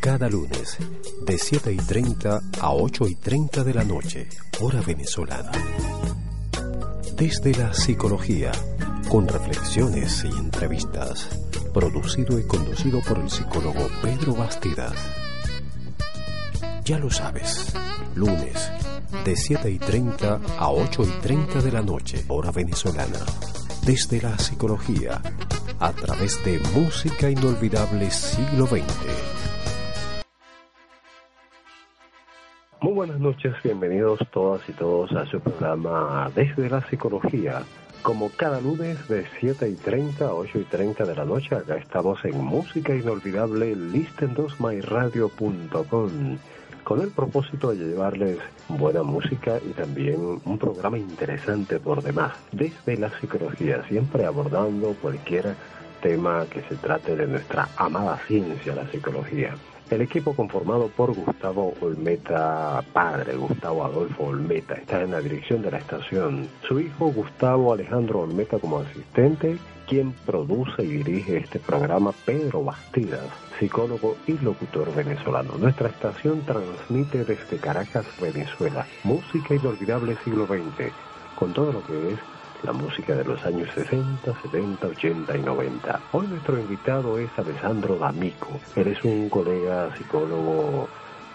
Cada lunes, de 7 y 30 a 8 y 30 de la noche, hora venezolana. Desde la psicología, con reflexiones y entrevistas. Producido y conducido por el psicólogo Pedro Bastidas. Ya lo sabes, lunes, de 7 y 30 a 8 y 30 de la noche, hora venezolana. Desde la psicología, a través de música inolvidable siglo XX. Buenas noches, bienvenidos todas y todos a su programa Desde la Psicología. Como cada lunes de 7 y 30 a 8 y 30 de la noche, acá estamos en Música Inolvidable, listen2myradio.com, con el propósito de llevarles buena música y también un programa interesante por demás, desde la psicología, siempre abordando cualquier tema que se trate de nuestra amada ciencia, la psicología. El equipo conformado por Gustavo Olmeta, padre Gustavo Adolfo Olmeta, está en la dirección de la estación. Su hijo Gustavo Alejandro Olmeta como asistente, quien produce y dirige este programa, Pedro Bastidas, psicólogo y locutor venezolano. Nuestra estación transmite desde Caracas, Venezuela, música inolvidable siglo XX, con todo lo que es la música de los años 60, 70, 80 y 90. Hoy nuestro invitado es Alessandro D'Amico. Él es un colega psicólogo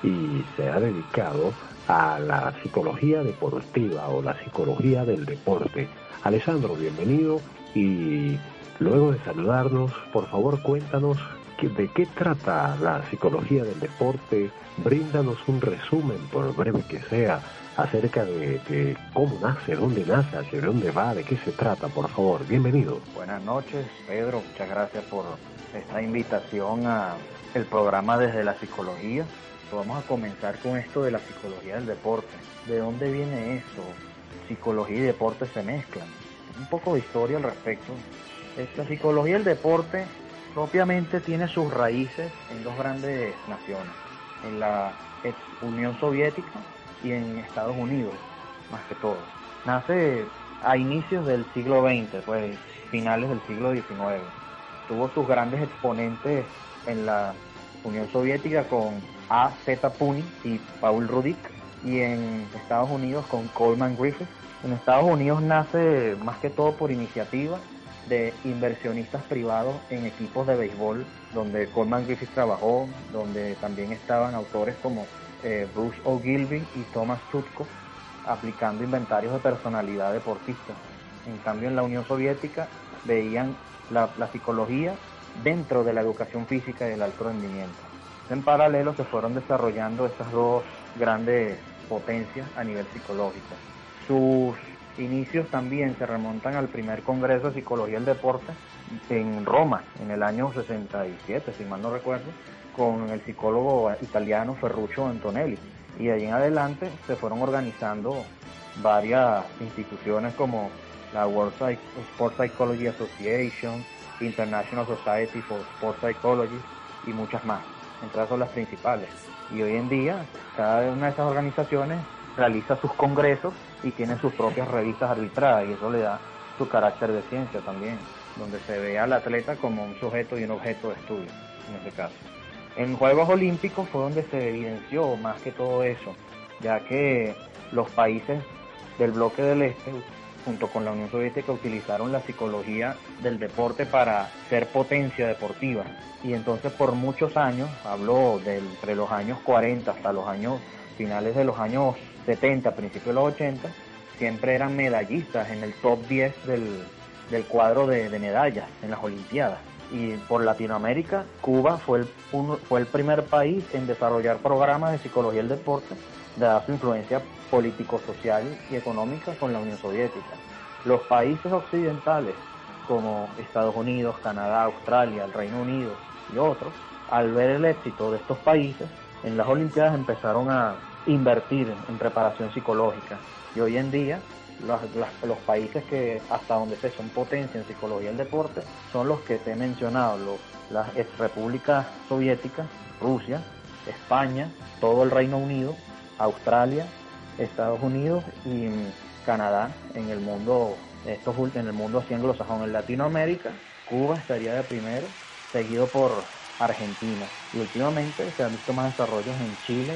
y se ha dedicado a la psicología deportiva o la psicología del deporte. Alessandro, bienvenido y luego de saludarnos, por favor cuéntanos de qué trata la psicología del deporte, bríndanos un resumen, por breve que sea, acerca de, cómo nace, dónde nace, hacia dónde va, de qué se trata, por favor. Bienvenido. Buenas noches, Pedro. Muchas gracias por esta invitación a el programa desde la psicología. Vamos a comenzar con esto de la psicología del deporte. ¿De dónde viene esto? Psicología y deporte se mezclan. Un poco de historia al respecto. La psicología del deporte propiamente tiene sus raíces en dos grandes naciones, en la ex Unión Soviética y en Estados Unidos, más que todo. Nace a inicios del siglo XX, pues finales del siglo XIX. Tuvo sus grandes exponentes en la Unión Soviética con A. Z. Puni y Paul Rudik, y en Estados Unidos con Coleman Griffith. En Estados Unidos nace más que todo por iniciativa de inversionistas privados en equipos de béisbol, donde Coleman Griffith trabajó, donde también estaban autores como eh, Bruce O'Gilvy y Thomas Tutko aplicando inventarios de personalidad deportista. En cambio, en la Unión Soviética veían la, psicología dentro de la educación física y del alto rendimiento. En paralelo se fueron desarrollando estas dos grandes potencias a nivel psicológico. Sus inicios también se remontan al primer Congreso de Psicología del Deporte en Roma, en el año 67, si mal no recuerdo, con el psicólogo italiano Ferruccio Antonelli. Y de allí en adelante se fueron organizando varias instituciones como la World Sport Psychology Association, International Society for Sport Psychology y muchas más. Entre son las principales. Y hoy en día cada una de esas organizaciones realiza sus congresos y tiene sus propias revistas arbitradas y eso le da su carácter de ciencia también, donde se ve al atleta como un sujeto y un objeto de estudio, en este caso. En Juegos Olímpicos fue donde se evidenció más que todo eso, ya que los países del bloque del Este, junto con la Unión Soviética, utilizaron la psicología del deporte para ser potencia deportiva. Y entonces por muchos años, habló de entre los años 40 hasta los años finales de los años 70, principios de los 80, siempre eran medallistas en el top 10 del, cuadro de medallas en las Olimpiadas y por Latinoamérica, Cuba fue el, fue el primer país en desarrollar programas de psicología del deporte, dada su influencia político-social y económica con la Unión Soviética. Los países occidentales, como Estados Unidos, Canadá, Australia, el Reino Unido y otros, al ver el éxito de estos países, en las Olimpiadas empezaron a invertir en preparación psicológica. Y hoy en día los, países que hasta donde se son potencia en psicología del deporte son los que te he mencionado, los, las ex repúblicas soviéticas, Rusia, España, todo el Reino Unido, Australia, Estados Unidos y Canadá en el mundo, estos en el mundo así anglosajón, en Latinoamérica, Cuba estaría de primero, seguido por Argentina. Y últimamente se han visto más desarrollos en Chile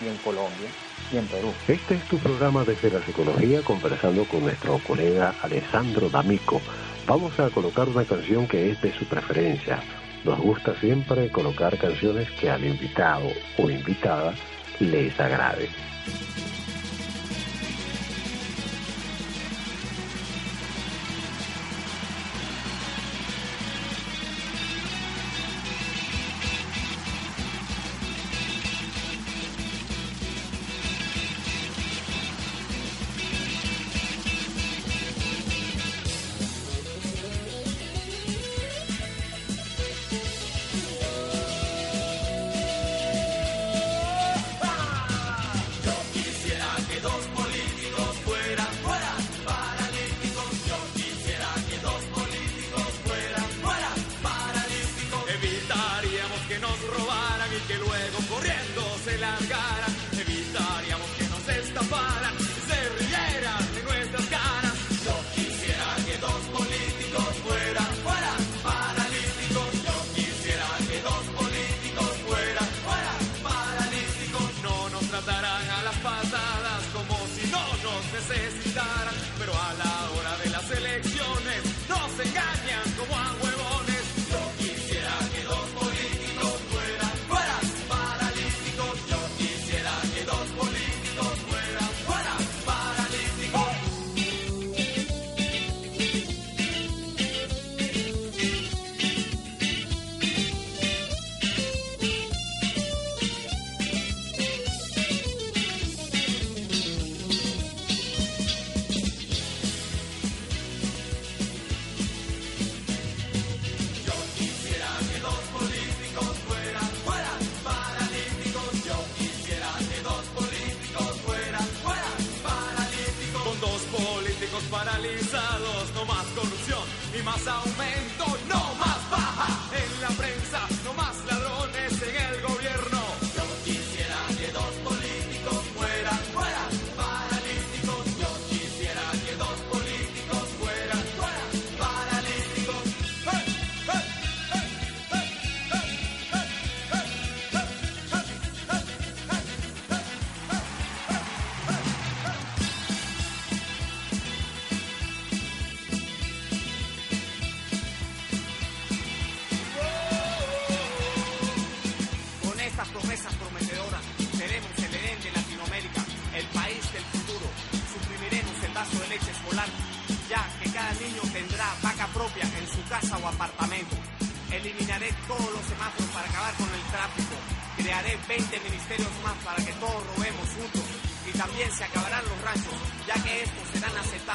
y en Colombia y en Perú. Este es tu programa desde la psicología conversando con nuestro colega Alessandro D'Amico. Vamos a colocar una canción que es de su preferencia. Nos gusta siempre colocar canciones que al invitado o invitada les agrade.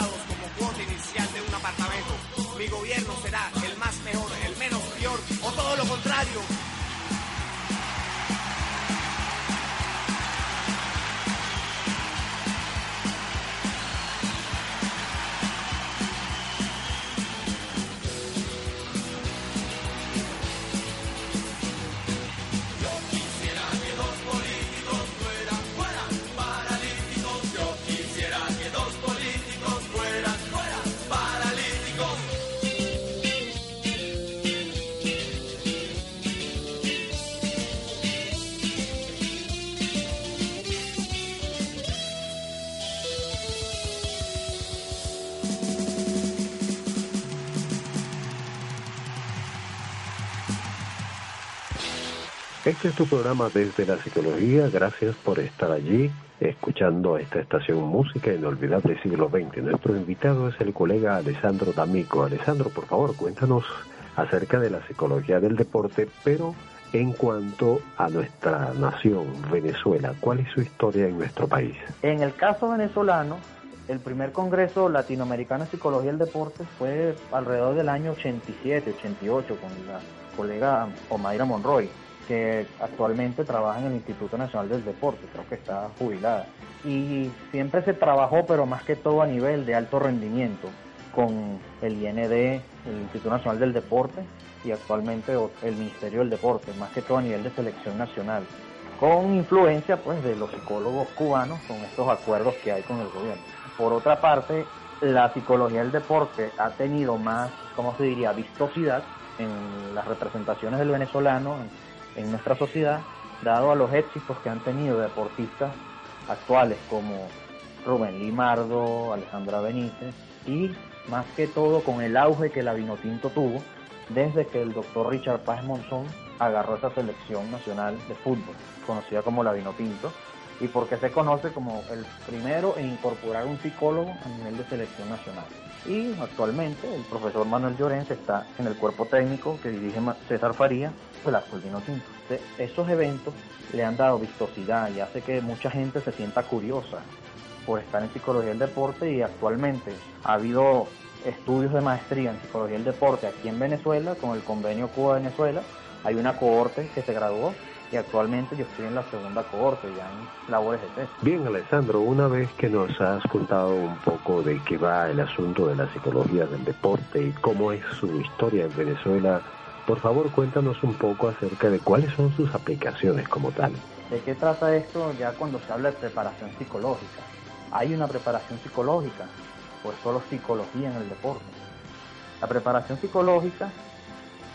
como cuota inicial de un apartamento. Mi gobierno será el más mejor, el menos peor o todo lo contrario. Este es tu programa desde la psicología. Gracias por estar allí escuchando esta estación Música Inolvidable Siglo XX. Nuestro invitado es el colega Alessandro D'Amico. Alessandro, por favor, cuéntanos acerca de la psicología del deporte, pero en cuanto a nuestra nación, Venezuela, ¿cuál es su historia en nuestro país? En el caso venezolano, el primer Congreso Latinoamericano de Psicología del Deporte fue alrededor del año 87, 88, con la colega Omaira Monroy que actualmente trabaja en el Instituto Nacional del Deporte, creo que está jubilada. Y siempre se trabajó, pero más que todo a nivel de alto rendimiento, con el IND, el Instituto Nacional del Deporte, y actualmente el Ministerio del Deporte, más que todo a nivel de selección nacional, con influencia pues de los psicólogos cubanos con estos acuerdos que hay con el gobierno. Por otra parte, la psicología del deporte ha tenido más, ¿cómo se diría?, vistosidad en las representaciones del venezolano en, nuestra sociedad, dado a los éxitos que han tenido deportistas actuales como Rubén Limardo, Alejandra Benítez y más que todo con el auge que la Vinotinto tuvo desde que el doctor Richard Paz Monzón agarró esa selección nacional de fútbol, conocida como la Vinotinto, y porque se conoce como el primero en incorporar un psicólogo a nivel de selección nacional. Y actualmente el profesor Manuel Llorens está en el cuerpo técnico que dirige César Faría, el actual Vinotinto. esos eventos le han dado vistosidad y hace que mucha gente se sienta curiosa por estar en psicología del deporte y actualmente ha habido estudios de maestría en psicología del deporte aquí en Venezuela con el convenio Cuba-Venezuela. Hay una cohorte que se graduó y actualmente yo estoy en la segunda cohorte ya en labores de test. Bien, Alessandro, una vez que nos has contado un poco de qué va el asunto de la psicología del deporte y cómo es su historia en Venezuela, por favor cuéntanos un poco acerca de cuáles son sus aplicaciones como tal. ¿De qué trata esto ya cuando se habla de preparación psicológica? Hay una preparación psicológica, pues solo psicología en el deporte. La preparación psicológica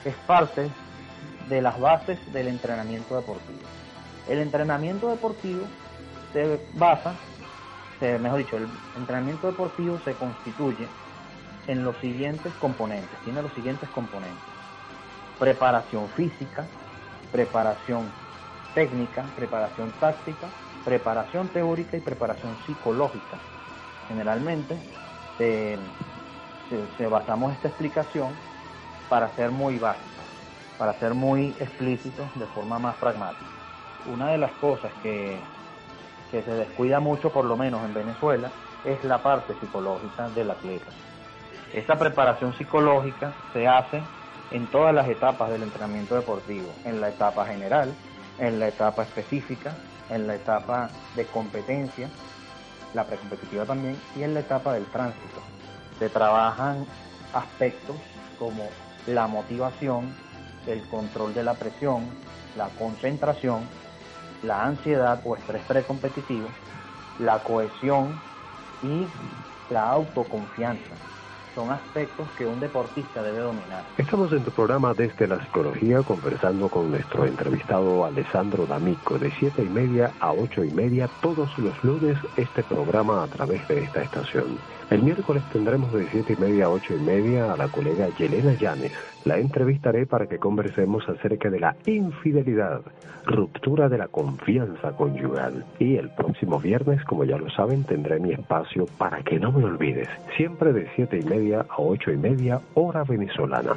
es parte de las bases del entrenamiento deportivo. El entrenamiento deportivo se basa, mejor dicho, el entrenamiento deportivo se constituye en los siguientes componentes, tiene los siguientes componentes. Preparación física, preparación técnica, preparación táctica, preparación teórica y preparación psicológica. Generalmente se, se basamos esta explicación para ser muy básica para ser muy explícitos de forma más pragmática. Una de las cosas que, que se descuida mucho, por lo menos en Venezuela, es la parte psicológica del atleta. Esta preparación psicológica se hace en todas las etapas del entrenamiento deportivo, en la etapa general, en la etapa específica, en la etapa de competencia, la precompetitiva también, y en la etapa del tránsito. Se trabajan aspectos como la motivación, el control de la presión, la concentración, la ansiedad o estrés precompetitivo, la cohesión y la autoconfianza. Son aspectos que un deportista debe dominar. Estamos en tu programa Desde la Psicología conversando con nuestro entrevistado Alessandro D'Amico de 7 y media a 8 y media todos los lunes este programa a través de esta estación. El miércoles tendremos de 7 y media a 8 y media a la colega Yelena Llanes la entrevistaré para que conversemos acerca de la infidelidad, ruptura de la confianza conyugal. Y el próximo viernes, como ya lo saben, tendré mi espacio para que no me olvides, siempre de siete y media a ocho y media, hora venezolana.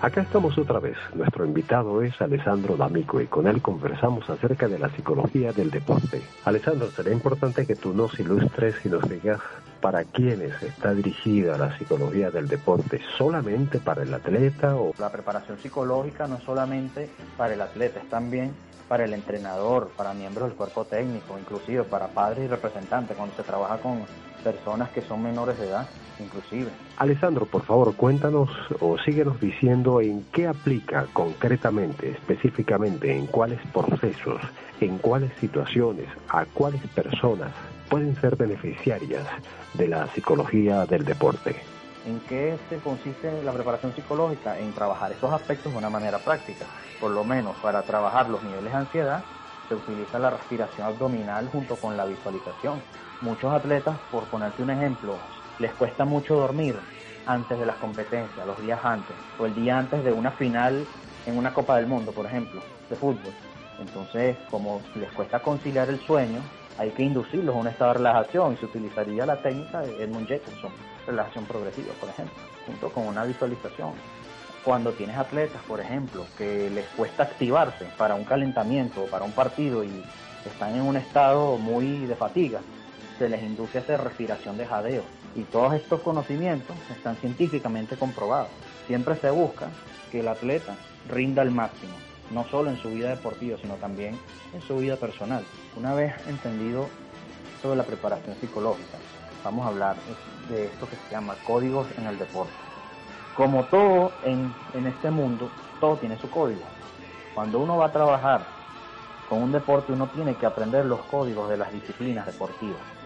Acá estamos otra vez. Nuestro invitado es Alessandro D'Amico y con él conversamos acerca de la psicología del deporte. Alessandro, sería importante que tú nos ilustres y nos digas para quiénes está dirigida la psicología del deporte, solamente para el atleta o la preparación psicológica no es solamente para el atleta, es también para el entrenador, para miembros del cuerpo técnico, inclusive para padres y representantes cuando se trabaja con personas que son menores de edad inclusive. Alessandro, por favor, cuéntanos o síguenos diciendo en qué aplica concretamente, específicamente, en cuáles procesos, en cuáles situaciones, a cuáles personas pueden ser beneficiarias de la psicología del deporte. ¿En qué se consiste la preparación psicológica? En trabajar esos aspectos de una manera práctica. Por lo menos para trabajar los niveles de ansiedad se utiliza la respiración abdominal junto con la visualización. Muchos atletas, por ponerte un ejemplo, les cuesta mucho dormir antes de las competencias, los días antes, o el día antes de una final en una Copa del Mundo, por ejemplo, de fútbol. Entonces, como les cuesta conciliar el sueño, hay que inducirlos a un estado de relajación y se utilizaría la técnica de Edmund Jacobson, relajación progresiva, por ejemplo, junto con una visualización. Cuando tienes atletas, por ejemplo, que les cuesta activarse para un calentamiento o para un partido y están en un estado muy de fatiga, les induce a hacer respiración de jadeo y todos estos conocimientos están científicamente comprobados. Siempre se busca que el atleta rinda al máximo, no solo en su vida deportiva, sino también en su vida personal. Una vez entendido sobre la preparación psicológica, vamos a hablar de esto que se llama códigos en el deporte. Como todo en, en este mundo, todo tiene su código. Cuando uno va a trabajar con un deporte, uno tiene que aprender los códigos de las disciplinas deportivas.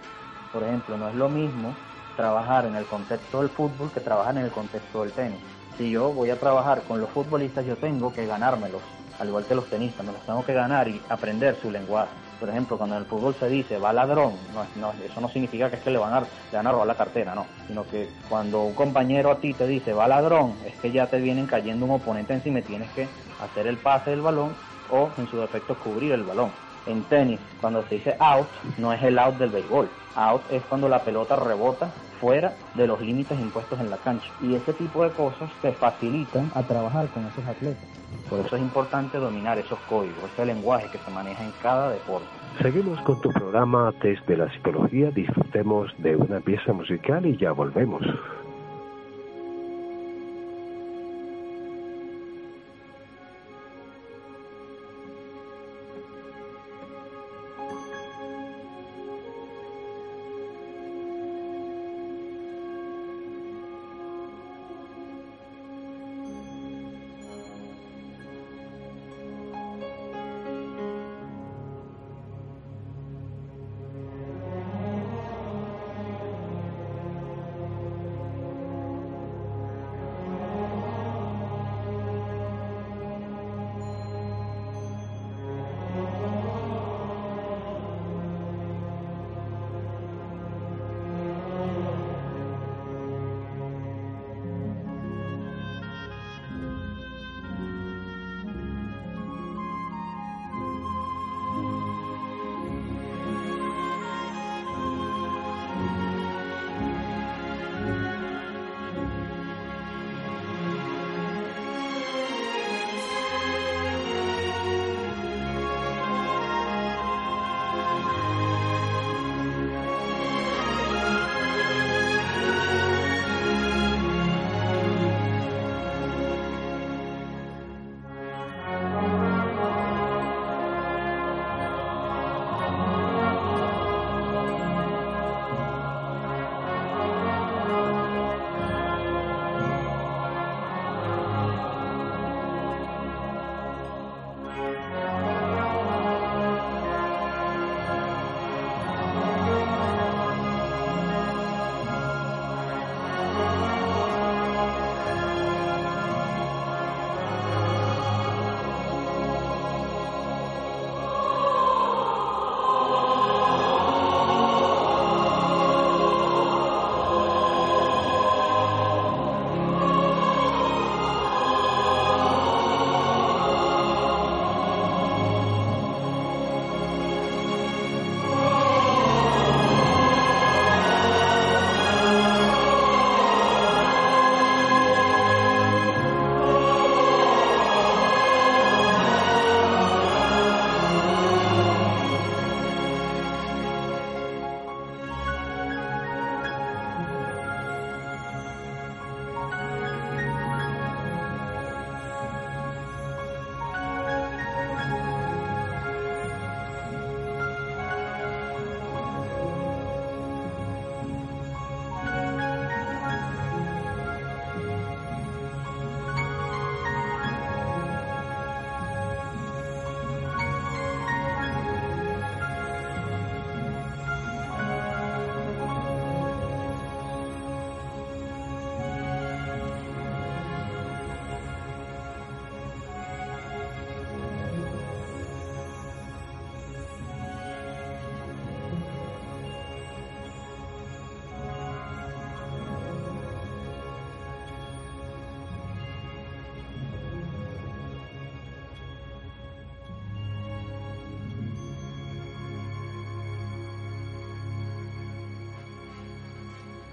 Por ejemplo, no es lo mismo trabajar en el contexto del fútbol que trabajar en el contexto del tenis. Si yo voy a trabajar con los futbolistas, yo tengo que ganármelos, al igual que los tenistas, me los tengo que ganar y aprender su lenguaje. Por ejemplo, cuando en el fútbol se dice va ladrón, no, eso no significa que es que le van, a, le van a robar la cartera, no. Sino que cuando un compañero a ti te dice va ladrón, es que ya te vienen cayendo un oponente encima y tienes que hacer el pase del balón o en su defecto cubrir el balón. En tenis, cuando se dice out, no es el out del béisbol. Out es cuando la pelota rebota fuera de los límites impuestos en la cancha. Y ese tipo de cosas te facilitan a trabajar con esos atletas. Por eso es importante dominar esos códigos, ese lenguaje que se maneja en cada deporte. Seguimos con tu programa Test de la Psicología. Disfrutemos de una pieza musical y ya volvemos.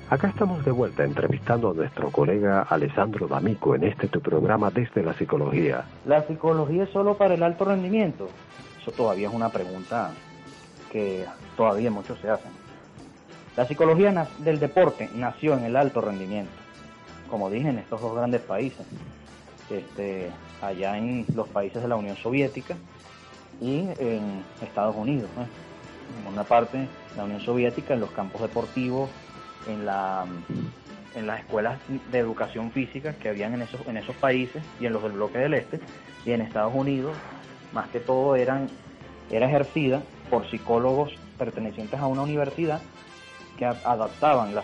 Acá estamos de vuelta entrevistando a nuestro colega Alessandro D'Amico en este tu programa desde la psicología. ¿La psicología es solo para el alto rendimiento? Eso todavía es una pregunta que todavía muchos se hacen. La psicología del deporte nació en el alto rendimiento, como dije, en estos dos grandes países, este, allá en los países de la Unión Soviética y en Estados Unidos. En una parte, la Unión Soviética, en los campos deportivos, en, la, en las escuelas de educación física que habían en esos, en esos países y en los del bloque del este, y en Estados Unidos, más que todo eran, era ejercida por psicólogos pertenecientes a una universidad que adaptaban las,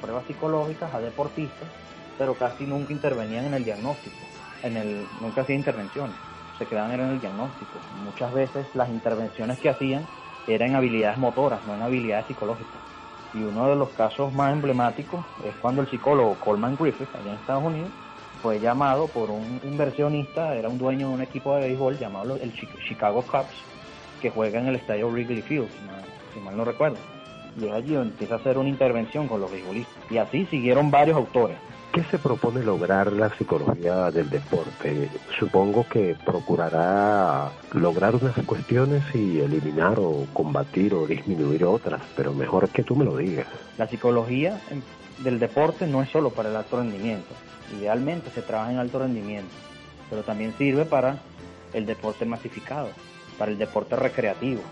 pruebas psicológicas a deportistas, pero casi nunca intervenían en el diagnóstico, en el, nunca hacían intervenciones, se quedaban en el diagnóstico. Muchas veces las intervenciones que hacían eran habilidades motoras, no en habilidades psicológicas. Y uno de los casos más emblemáticos es cuando el psicólogo Coleman Griffith, allá en Estados Unidos, fue llamado por un inversionista, era un dueño de un equipo de béisbol llamado el Chicago Cubs, que juega en el estadio Wrigley Field, si mal no recuerdo. Y allí empieza a hacer una intervención con los beisbolistas. Y así siguieron varios autores. ¿Qué se propone lograr la psicología del deporte? Supongo que procurará lograr unas cuestiones y eliminar o combatir o disminuir otras, pero mejor que tú me lo digas. La psicología del deporte no es solo para el alto rendimiento. Idealmente se trabaja en alto rendimiento, pero también sirve para el deporte masificado, para el deporte recreativo.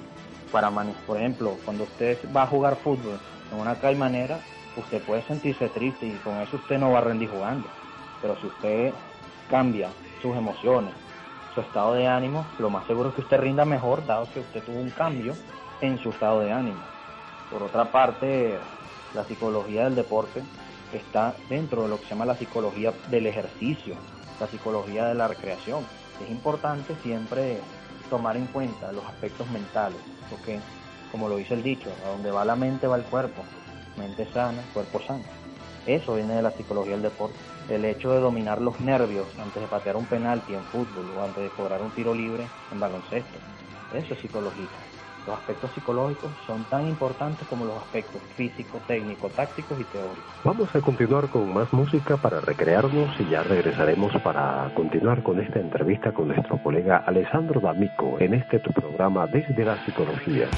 Para, por ejemplo, cuando usted va a jugar fútbol en una caimanera, usted puede sentirse triste y con eso usted no va a rendir jugando. Pero si usted cambia sus emociones, su estado de ánimo, lo más seguro es que usted rinda mejor, dado que usted tuvo un cambio en su estado de ánimo. Por otra parte, la psicología del deporte está dentro de lo que se llama la psicología del ejercicio, la psicología de la recreación. Es importante siempre tomar en cuenta los aspectos mentales, porque, como lo dice el dicho, a donde va la mente va el cuerpo mente sana, cuerpo sano. Eso viene de la psicología del deporte. El hecho de dominar los nervios antes de patear un penalti en fútbol o antes de cobrar un tiro libre en baloncesto. Eso es psicología. Los aspectos psicológicos son tan importantes como los aspectos físicos, técnicos, tácticos y teóricos. Vamos a continuar con más música para recrearnos y ya regresaremos para continuar con esta entrevista con nuestro colega Alessandro D'Amico en este tu programa Desde la Psicología.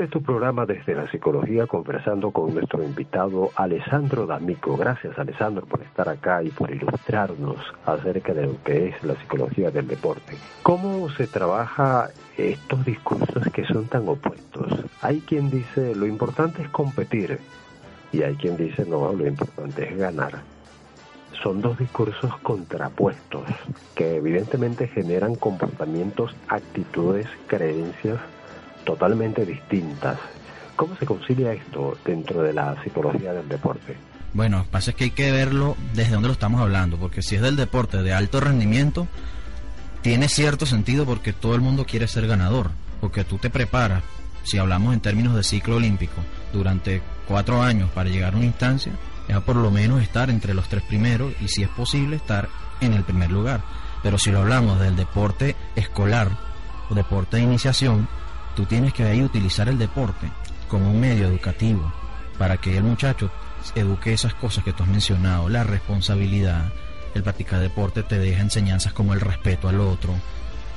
Este es tu programa desde la psicología conversando con nuestro invitado Alessandro D'Amico. Gracias Alessandro por estar acá y por ilustrarnos acerca de lo que es la psicología del deporte. ¿Cómo se trabaja estos discursos que son tan opuestos? Hay quien dice lo importante es competir y hay quien dice no, lo importante es ganar. Son dos discursos contrapuestos que evidentemente generan comportamientos, actitudes, creencias totalmente distintas. ¿Cómo se concilia esto dentro de la psicología del deporte? Bueno, pasa es que hay que verlo desde donde lo estamos hablando, porque si es del deporte de alto rendimiento, tiene cierto sentido porque todo el mundo quiere ser ganador, porque tú te preparas, si hablamos en términos de ciclo olímpico, durante cuatro años para llegar a una instancia, ya por lo menos estar entre los tres primeros y si es posible estar en el primer lugar. Pero si lo hablamos del deporte escolar o deporte de iniciación, tú tienes que ahí utilizar el deporte como un medio educativo para que el muchacho eduque esas cosas que tú has mencionado, la responsabilidad, el practicar deporte te deja enseñanzas como el respeto al otro,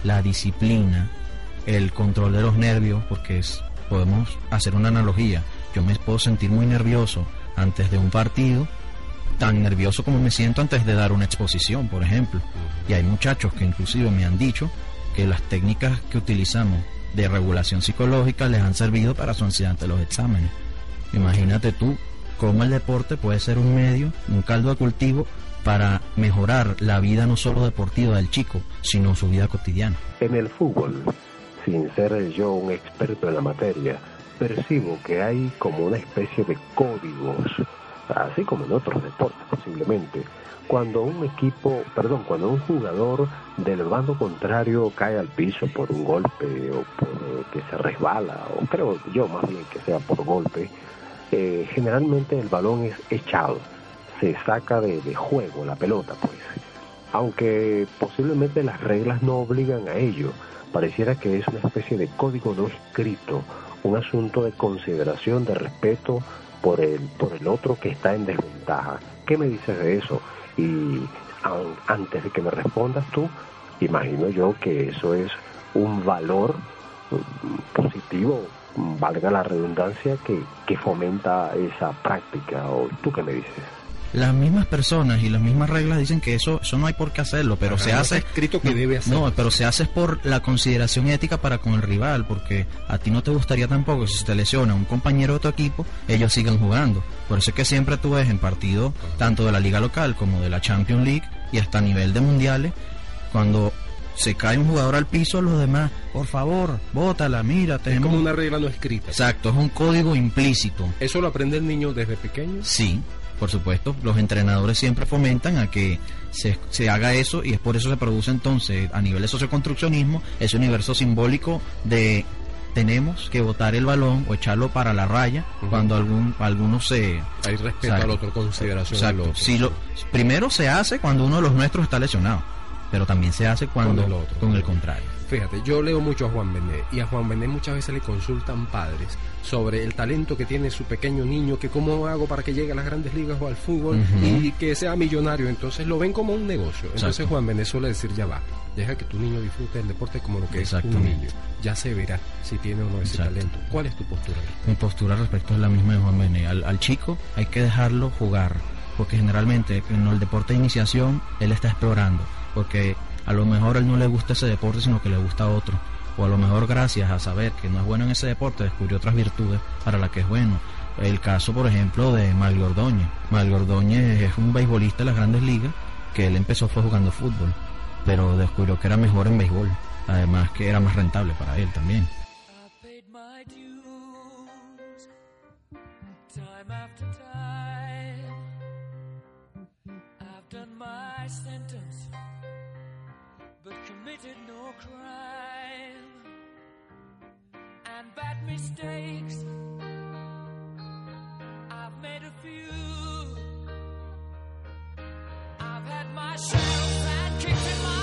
la disciplina, el control de los nervios, porque es, podemos hacer una analogía. Yo me puedo sentir muy nervioso antes de un partido, tan nervioso como me siento antes de dar una exposición, por ejemplo. Y hay muchachos que inclusive me han dicho que las técnicas que utilizamos de regulación psicológica les han servido para su ansiedad ante los exámenes. Imagínate tú cómo el deporte puede ser un medio, un caldo de cultivo para mejorar la vida no solo deportiva del chico, sino su vida cotidiana. En el fútbol, sin ser yo un experto en la materia, percibo que hay como una especie de códigos, así como en otros deportes posiblemente, cuando un equipo, perdón, cuando un jugador del bando contrario cae al piso por un golpe o por que se resbala, o creo yo más bien que sea por golpe, eh, generalmente el balón es echado, se saca de, de juego la pelota, pues. Aunque posiblemente las reglas no obligan a ello, pareciera que es una especie de código no escrito, un asunto de consideración, de respeto por el, por el otro que está en desventaja. ¿Qué me dices de eso? Y antes de que me respondas tú, imagino yo que eso es un valor mm, positivo, valga la redundancia, que, que fomenta esa práctica. ¿O tú qué me dices? Las mismas personas y las mismas reglas dicen que eso eso no hay por qué hacerlo, pero se hace escrito que debe hacer. No, pero se hace por la consideración ética para con el rival, porque a ti no te gustaría tampoco si te lesiona un compañero de tu equipo, ellos sigan jugando. Por eso es que siempre tú ves en partidos tanto de la liga local como de la Champions League y hasta a nivel de mundiales cuando se cae un jugador al piso, los demás, por favor, bótala, mira. Es como una regla no escrita. Exacto, es un código implícito. ¿Eso lo aprende el niño desde pequeño? Sí, por supuesto, los entrenadores siempre fomentan a que se, se, haga eso y es por eso se produce entonces a nivel de socioconstruccionismo ese universo simbólico de tenemos que botar el balón o echarlo para la raya cuando algún alguno se hay respeto al otro consideración al otro. Si lo, primero se hace cuando uno de los nuestros está lesionado pero también se hace cuando con el, otro, con el contrario Fíjate, yo leo mucho a Juan Bené y a Juan Bené muchas veces le consultan padres sobre el talento que tiene su pequeño niño, que cómo hago para que llegue a las grandes ligas o al fútbol uh -huh. y que sea millonario. Entonces lo ven como un negocio. Entonces Exacto. Juan Bené suele decir, ya va, deja que tu niño disfrute del deporte como lo que es un niño. Ya se verá si tiene o no ese Exacto. talento. ¿Cuál es tu postura? Mi postura respecto es la misma de Juan Bené. Al, al chico hay que dejarlo jugar, porque generalmente en el deporte de iniciación él está explorando, porque a lo mejor él no le gusta ese deporte, sino que le gusta otro. O a lo mejor gracias a saber que no es bueno en ese deporte, descubrió otras virtudes para las que es bueno. El caso, por ejemplo, de Mario Ordóñez. Mario Ordóñez es un beisbolista de las grandes ligas que él empezó fue jugando fútbol, pero descubrió que era mejor en béisbol. Además que era más rentable para él también. Crime and bad mistakes. I've made a few. I've had my shadows and kicks in my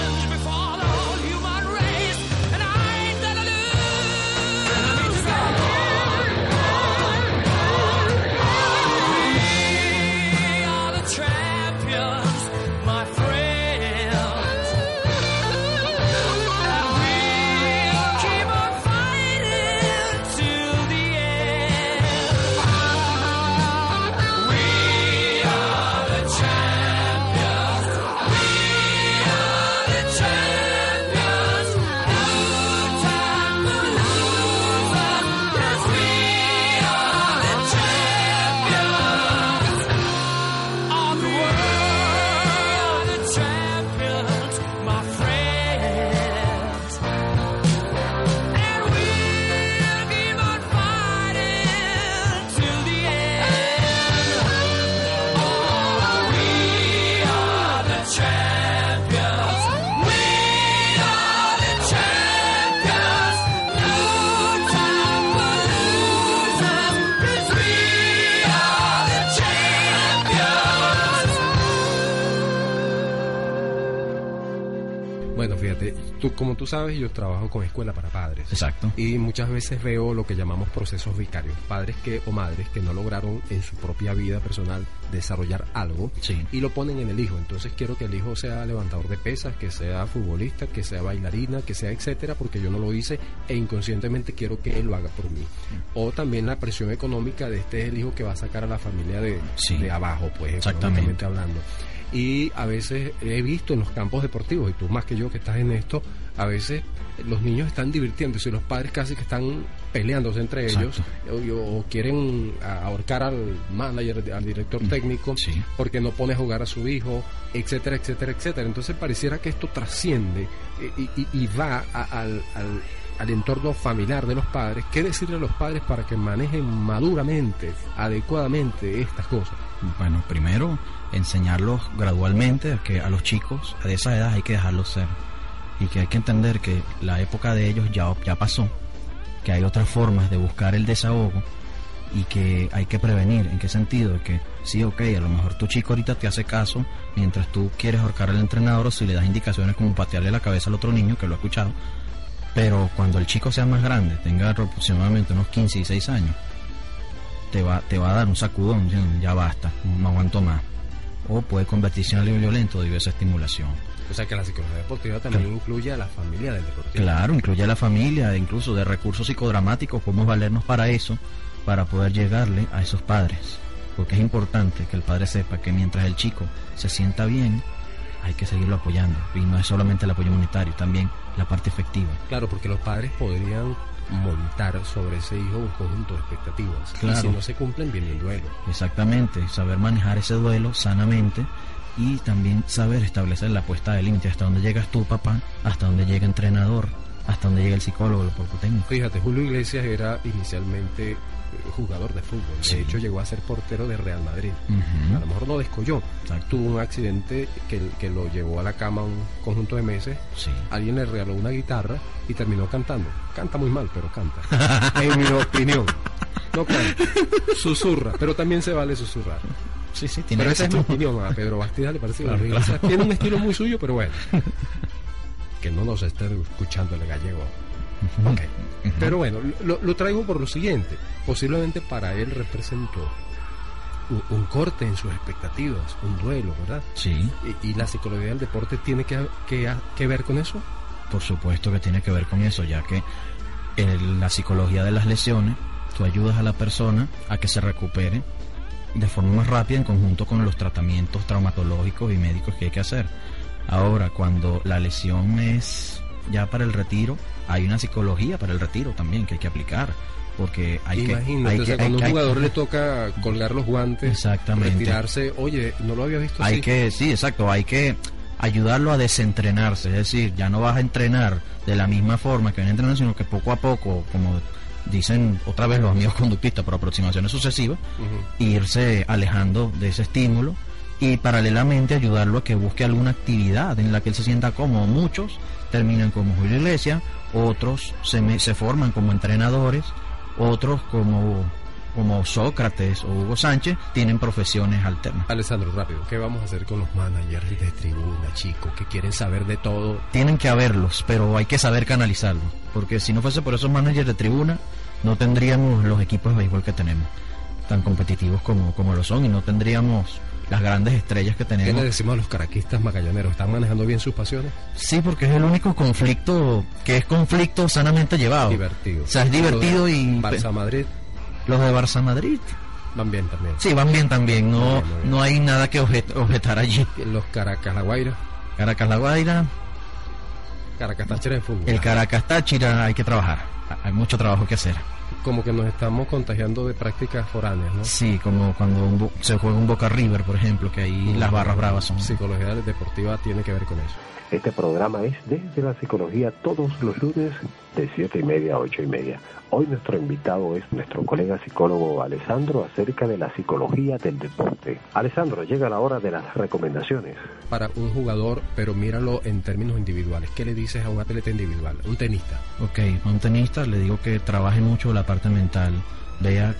Bueno, fíjate, tú, como tú sabes, yo trabajo con escuela para padres. Exacto. Y muchas veces veo lo que llamamos procesos vicarios. Padres que o madres que no lograron en su propia vida personal desarrollar algo Sí. y lo ponen en el hijo. Entonces quiero que el hijo sea levantador de pesas, que sea futbolista, que sea bailarina, que sea etcétera, porque yo no lo hice e inconscientemente quiero que él lo haga por mí. O también la presión económica de este es el hijo que va a sacar a la familia de, Sí. de abajo, pues Exactamente. económicamente hablando. Y a veces he visto en los campos deportivos, y tú más que yo que estás en esto, a veces los niños están divirtiéndose y los padres casi que están peleándose entre ellos o, o quieren ahorcar al manager, al director técnico, Mm, Sí. porque no pone a jugar a su hijo, etcétera, etcétera, etcétera. Entonces pareciera que esto trasciende eh, y, y- y va a- al, al- al entorno familiar de los padres. ¿Qué decirle a los padres para que manejen maduramente, adecuadamente estas cosas? Bueno, primero enseñarlos gradualmente que a los chicos de esa edad hay que dejarlos ser y que hay que entender que la época de ellos ya, ya pasó, que hay otras formas de buscar el desahogo y que hay que prevenir. ¿En qué sentido? Que sí, ok, a lo mejor tu chico ahorita te hace caso mientras tú quieres ahorcar al entrenador o si le das indicaciones como patearle la cabeza al otro niño, que lo he escuchado. Pero cuando el chico sea más grande, tenga aproximadamente unos 15 y 6 años, te va, te va a dar un sacudón, ya basta, no aguanto más. O puede convertirse en algo violento debido a esa estimulación. O sea que la psicología deportiva también incluye a la familia del deportista. Claro, incluye a la familia, incluso de recursos psicodramáticos, podemos valernos para eso, para poder llegarle a esos padres. Porque es importante que el padre sepa que mientras el chico se sienta bien, hay que seguirlo apoyando. Y no es solamente el apoyo monetario, también la parte efectiva. Claro, porque los padres podrían montar sobre ese hijo un conjunto de expectativas. Claro. Y si no se cumplen, viene el duelo. Exactamente, saber manejar ese duelo sanamente y también saber establecer la puesta de límite, hasta dónde llegas tú, papá, hasta dónde llega el entrenador, hasta dónde llega el psicólogo, el cuerpo técnico. Fíjate, Julio Iglesias era inicialmente jugador de fútbol. Sí. De hecho, llegó a ser portero de Real Madrid. A lo mejor no descolló. Exacto. Tuvo un accidente que, que lo llevó a la cama un conjunto de meses. Sí. Alguien le regaló una guitarra y terminó cantando. Canta muy mal, pero canta. en mi opinión. No canta. Susurra, pero también se vale susurrar. Sí, sí, tiene Pero esa es mi opinión. A Pedro Bastidas le parece Claro, claro. tiene un estilo muy suyo, pero bueno. Que no nos esté escuchando el gallego. Ujú. Ok. Ujú. Pero bueno, lo, lo traigo por lo siguiente. Posiblemente para él representó un, un corte en sus expectativas, un duelo, ¿verdad? Sí, Y, y la psicología del deporte tiene que, que, que ver con eso. por supuesto que tiene que ver con eso, ya que en la psicología de las lesiones, tú ayudas a la persona a que se recupere de forma más rápida en conjunto con los tratamientos traumatológicos y médicos que hay que hacer. Ahora, cuando la lesión es ya para el retiro, hay una psicología para el retiro también que hay que aplicar, porque hay que... Hay o sea, que- cuando hay- un hay- jugador le toca colgar los guantes, Exactamente. retirarse, oye, no lo había visto hay así. que, sí, exacto, hay que ayudarlo a desentrenarse, es decir, ya no vas a entrenar de la misma forma que viene entrenando, sino que poco a poco, como dicen otra vez los amigos conductistas por aproximaciones sucesivas, irse alejando de ese estímulo y paralelamente ayudarlo a que busque alguna actividad en la que él se sienta cómodo. Muchos terminan como Julio Iglesias, otros se, me- se forman como entrenadores, otros como, como Sócrates o Hugo Sánchez tienen profesiones alternas. Alessandro, rápido, ¿qué vamos a hacer con los managers de tribuna, chicos, que quieren saber de todo? Tienen que haberlos, pero hay que saber canalizarlos, porque si no fuese por esos managers de tribuna, no tendríamos los equipos de béisbol que tenemos, tan competitivos como, como lo son, y no tendríamos las grandes estrellas que ¿Qué tenemos. le decimos a los caraquistas magallaneros? ¿Están manejando bien sus pasiones? Sí, porque es el único conflicto que es conflicto sanamente llevado. Divertido. O sea, es divertido y Barça Madrid los de Barça Madrid, van bien también. sí, van bien también, no, bien, muy bien. no hay nada que objet- objetar allí. Los Caracas, la Guaira, Caracas La Guaira, Caracas Táchira de fútbol. el Caracas Táchira, hay que trabajar, hay mucho trabajo que hacer. Como que nos estamos contagiando de prácticas foráneas, ¿no? Sí, como cuando se juega un Boca River, por ejemplo, que ahí las barras bravas son... Psicología deportiva tiene que ver con eso. Este programa es desde la psicología todos los lunes de 7 y media a 8 y media. Hoy nuestro invitado es nuestro colega psicólogo Alessandro acerca de la psicología del deporte. Alessandro, llega la hora de las recomendaciones. Para un jugador, pero míralo en términos individuales. ¿Qué le dices a un atleta individual, un tenista? Ok, a un tenista le digo que trabaje mucho la parte mental, vea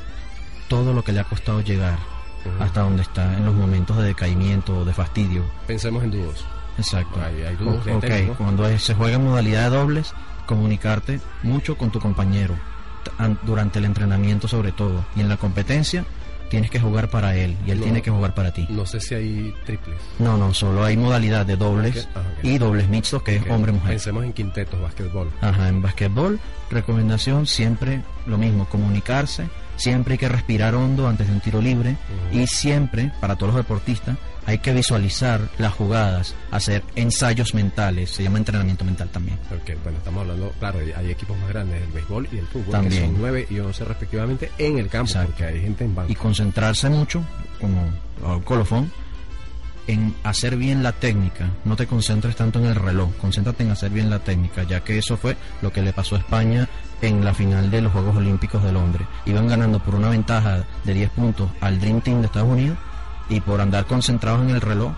todo lo que le ha costado llegar hasta donde está en los momentos de decaimiento o de fastidio. Pensemos en dúos. Exacto. Hay- hay dúos de ok, tenis, ¿no? cuando se juega en modalidad de dobles, comunicarte mucho con tu compañero durante el entrenamiento sobre todo. Y en la competencia tienes que jugar para él y él No. tiene que jugar para ti. No sé si hay triples. No, no, solo hay modalidad de dobles ah, y dobles mixtos que es hombre-mujer. Pensemos en quintetos, básquetbol. Ajá, en basquetbol, recomendación siempre lo mismo, comunicarse, siempre hay que respirar hondo antes de un tiro libre y siempre, para todos los deportistas, hay que visualizar las jugadas, hacer ensayos mentales, se llama entrenamiento mental también. Porque, bueno, estamos hablando, claro, hay- equipos más grandes, el béisbol y el fútbol, También. que son 9 y 11 respectivamente en el campo, Exacto. porque hay gente en banco. Y concentrarse mucho, como colofón, en hacer bien la técnica. No te concentres tanto en el reloj, concéntrate en hacer bien la técnica, ya que eso fue lo que le pasó a España en la final de los Juegos Olímpicos de Londres. Iban ganando por una ventaja de 10 puntos al Dream Team de Estados Unidos y por andar concentrados en el reloj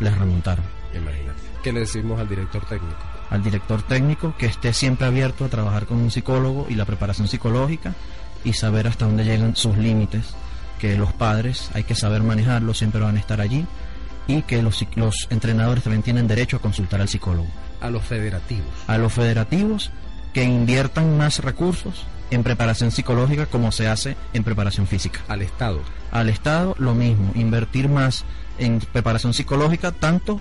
les remontaron. Imagínate. ¿Qué le decimos al director técnico? Al director técnico que esté siempre abierto a trabajar con un psicólogo y la preparación psicológica y saber hasta dónde llegan sus límites, que los padres hay que saber manejarlos, siempre van a estar allí y que los, los entrenadores también tienen derecho a consultar al psicólogo. A los federativos. A los federativos que inviertan más recursos en preparación psicológica como se hace en preparación física. Al Estado. Al Estado lo mismo, invertir más en preparación psicológica, tanto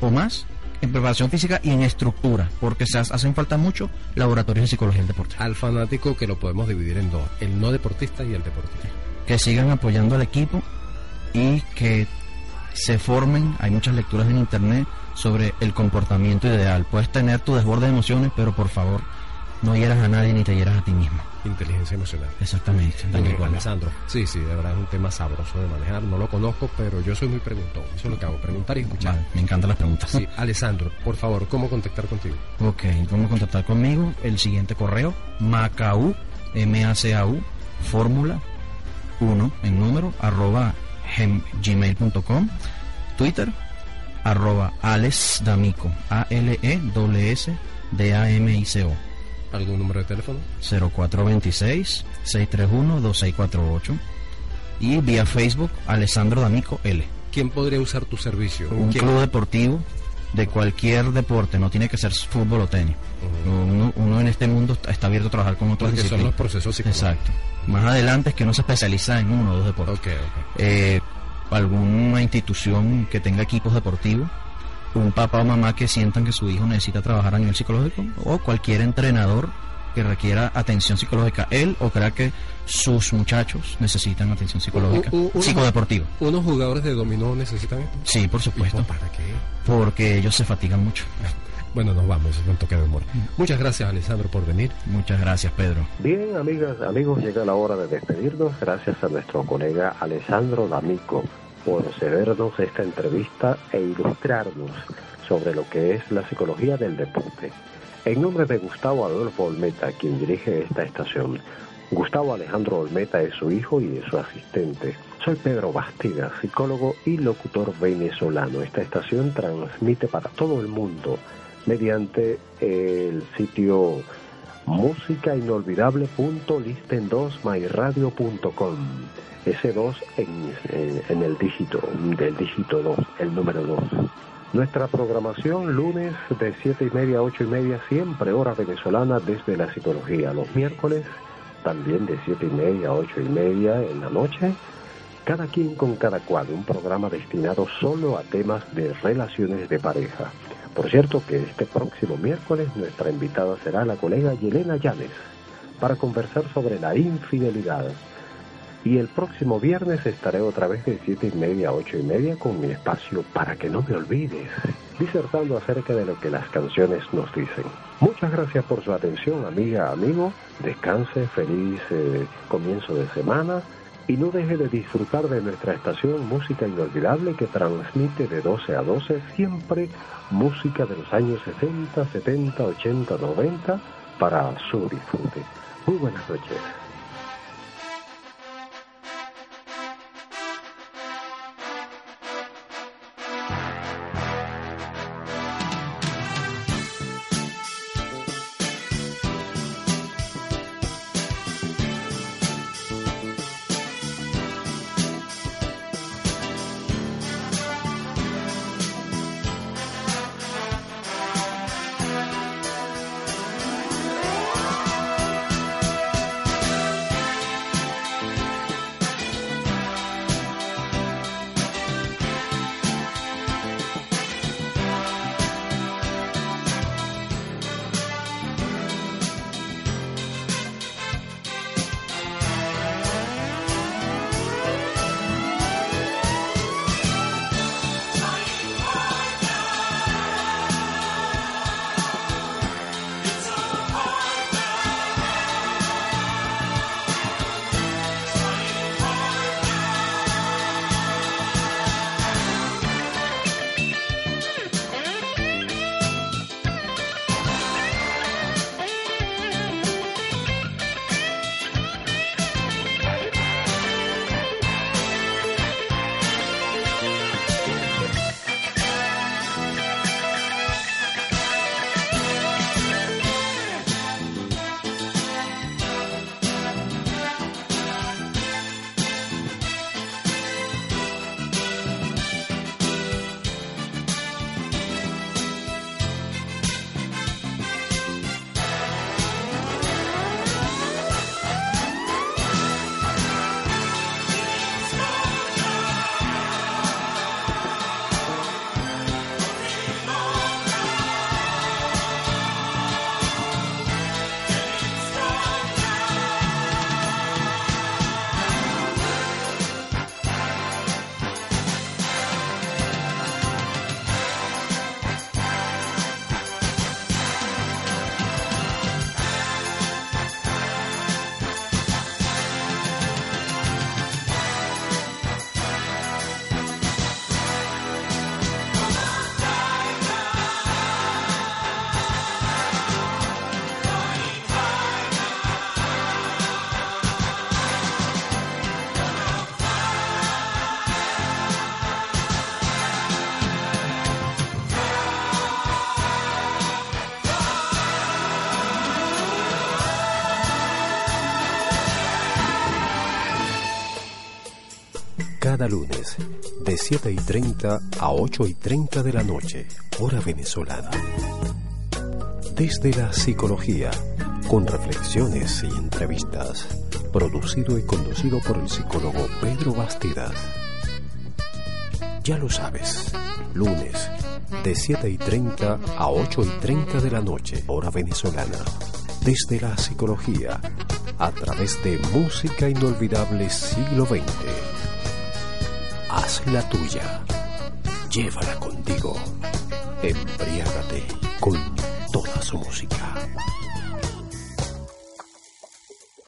o más en preparación física y en estructura, porque se ha- hacen falta mucho laboratorios de psicología del deporte. Al fanático que lo podemos dividir en dos. El no deportista y el deportista. Que sigan apoyando al equipo y que se formen, hay muchas lecturas en internet sobre el comportamiento ideal. Puedes tener tu desborde de emociones, pero por favor, no hieras a nadie ni te hieras a ti mismo. Inteligencia emocional. Exactamente. Alessandro. Sí, sí, de verdad es un tema sabroso de manejar. No lo conozco, pero yo soy muy preguntón. Eso es lo que hago, preguntar y escuchar. Vale, me encantan las preguntas. Sí, Alessandro, por favor, ¿cómo contactar contigo? Ok, ¿cómo contactar conmigo? El siguiente correo, macau, M-A-C-A-U, fórmula 1 en número, arroba gmail.com, Twitter, arroba alesdamico, A-L-E-S-S-D-A-M-I-C-O, ¿Algún número de teléfono? 0426-631-2648 y vía Facebook, Alessandro D'Amico L. ¿Quién podría usar tu servicio? Un ¿Quién? club deportivo de cualquier deporte, no tiene que ser fútbol o tenis. Uno, uno en este mundo está- abierto a trabajar con otras Porque son los disciplinas. procesos. Exacto. Más adelante es que uno se especializa en uno o dos deportes. Ok, ok. Eh, alguna institución que tenga equipos deportivos, un papá o mamá que sientan que su hijo necesita trabajar a nivel psicológico, o cualquier entrenador que requiera atención psicológica, él o crea que sus muchachos necesitan atención psicológica, U- u- u- psicodeportiva. ¿Unos jugadores de dominó necesitan esto? Sí, por supuesto, ¿Para qué? porque ellos se fatigan mucho. Bueno, nos vamos, es un toque de humor. Muchas gracias, Alessandro, por venir. Muchas gracias, Pedro. Bien, amigas, amigos, llega la hora de despedirnos. Gracias a nuestro colega Alessandro D'Amico por cedernos esta entrevista e ilustrarnos sobre lo que es la psicología del deporte. En nombre de Gustavo Adolfo Olmeta, quien dirige esta estación, Gustavo Alejandro Olmeta es su hijo y es su asistente. Soy Pedro Bastida, psicólogo y locutor venezolano. Esta estación transmite para todo el mundo mediante el sitio musicainolvidable.listen2myradio.com. Ese 2 en, en, en el dígito, del dígito 2, el número 2. Nuestra programación lunes de 7 y media a 8 y media, siempre hora venezolana desde la psicología. Los miércoles también de 7 y media a 8 y media en la noche. Cada quien con cada cual, un programa destinado solo a temas de relaciones de pareja. Por cierto que este próximo miércoles nuestra invitada será la colega Yelena Llanes para conversar sobre la infidelidad. Y el próximo viernes estaré otra vez de siete y media a ocho y media con mi espacio para que no me olvides, disertando acerca de lo que las canciones nos dicen. Muchas gracias por su atención, amiga, amigo. Descanse, feliz eh, comienzo de semana y no deje de disfrutar de nuestra estación Música Inolvidable que transmite de 12 a 12 siempre música de los años 60, 70, 80, 90 para su disfrute. Muy buenas noches. Cada lunes, de 7 y 30 a 8 y 30 de la noche, hora venezolana. Desde la psicología, con reflexiones y entrevistas, producido y conducido por el psicólogo Pedro Bastidas. Ya lo sabes, lunes, de 7 y 30 a 8 y 30 de la noche, hora venezolana. Desde la psicología, a través de música inolvidable siglo XX haz la tuya. Llévala contigo. Embriágate con toda su música.